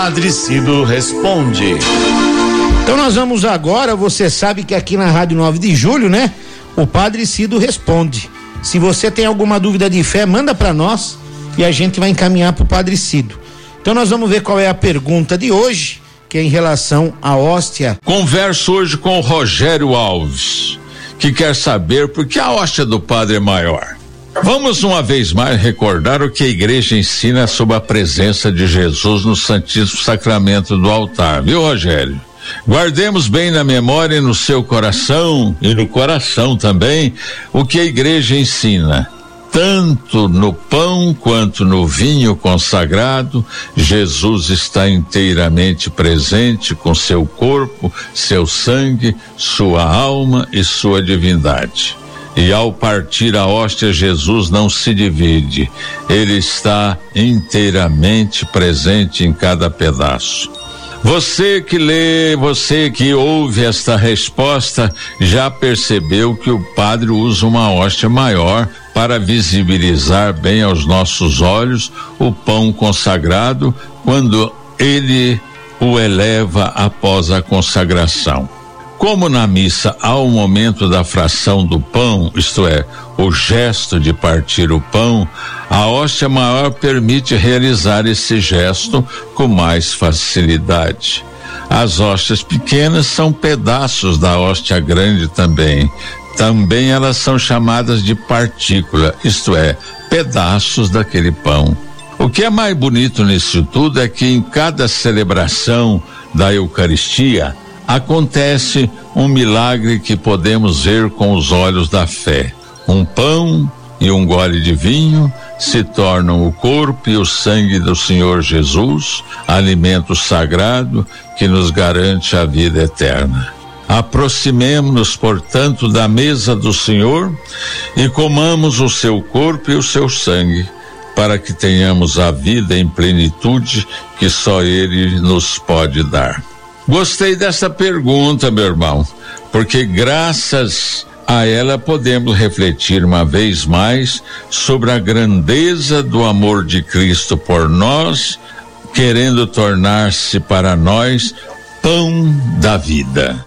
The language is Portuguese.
Padre Cido responde. Então nós vamos agora, você sabe que aqui na Rádio 9 de Julho, né? O Padre Cido responde. Se você tem alguma dúvida de fé, manda para nós e a gente vai encaminhar para o Padre Cido. Então nós vamos ver qual é a pergunta de hoje, que é em relação à hóstia. Converso hoje com o Rogério Alves, que quer saber por que a hóstia do Padre é maior. Vamos uma vez mais recordar o que a igreja ensina sobre a presença de Jesus no Santíssimo Sacramento do altar, viu, Rogério? Guardemos bem na memória e no seu coração e no coração também o que a igreja ensina. Tanto no pão quanto no vinho consagrado, Jesus está inteiramente presente com seu corpo, seu sangue, sua alma e sua divindade. E ao partir a hóstia, Jesus não se divide, ele está inteiramente presente em cada pedaço. Você que lê, você que ouve esta resposta, já percebeu que o padre usa uma hóstia maior para visibilizar bem aos nossos olhos o pão consagrado quando ele o eleva após a consagração. Como na missa há o momento da fração do pão, isto é, o gesto de partir o pão, a hóstia maior permite realizar esse gesto com mais facilidade. As hóstias pequenas são pedaços da hóstia grande também. Também elas são chamadas de partícula, isto é, pedaços daquele pão. O que é mais bonito nisso tudo é que em cada celebração da Eucaristia, acontece um milagre que podemos ver com os olhos da fé. Um pão e um gole de vinho se tornam o corpo e o sangue do Senhor Jesus, alimento sagrado que nos garante a vida eterna. Aproximemo-nos, portanto, da mesa do Senhor e comamos o seu corpo e o seu sangue, para que tenhamos a vida em plenitude que só Ele nos pode dar. Gostei dessa pergunta, meu irmão, porque graças a ela podemos refletir uma vez mais sobre a grandeza do amor de Cristo por nós, querendo tornar-se para nós pão da vida.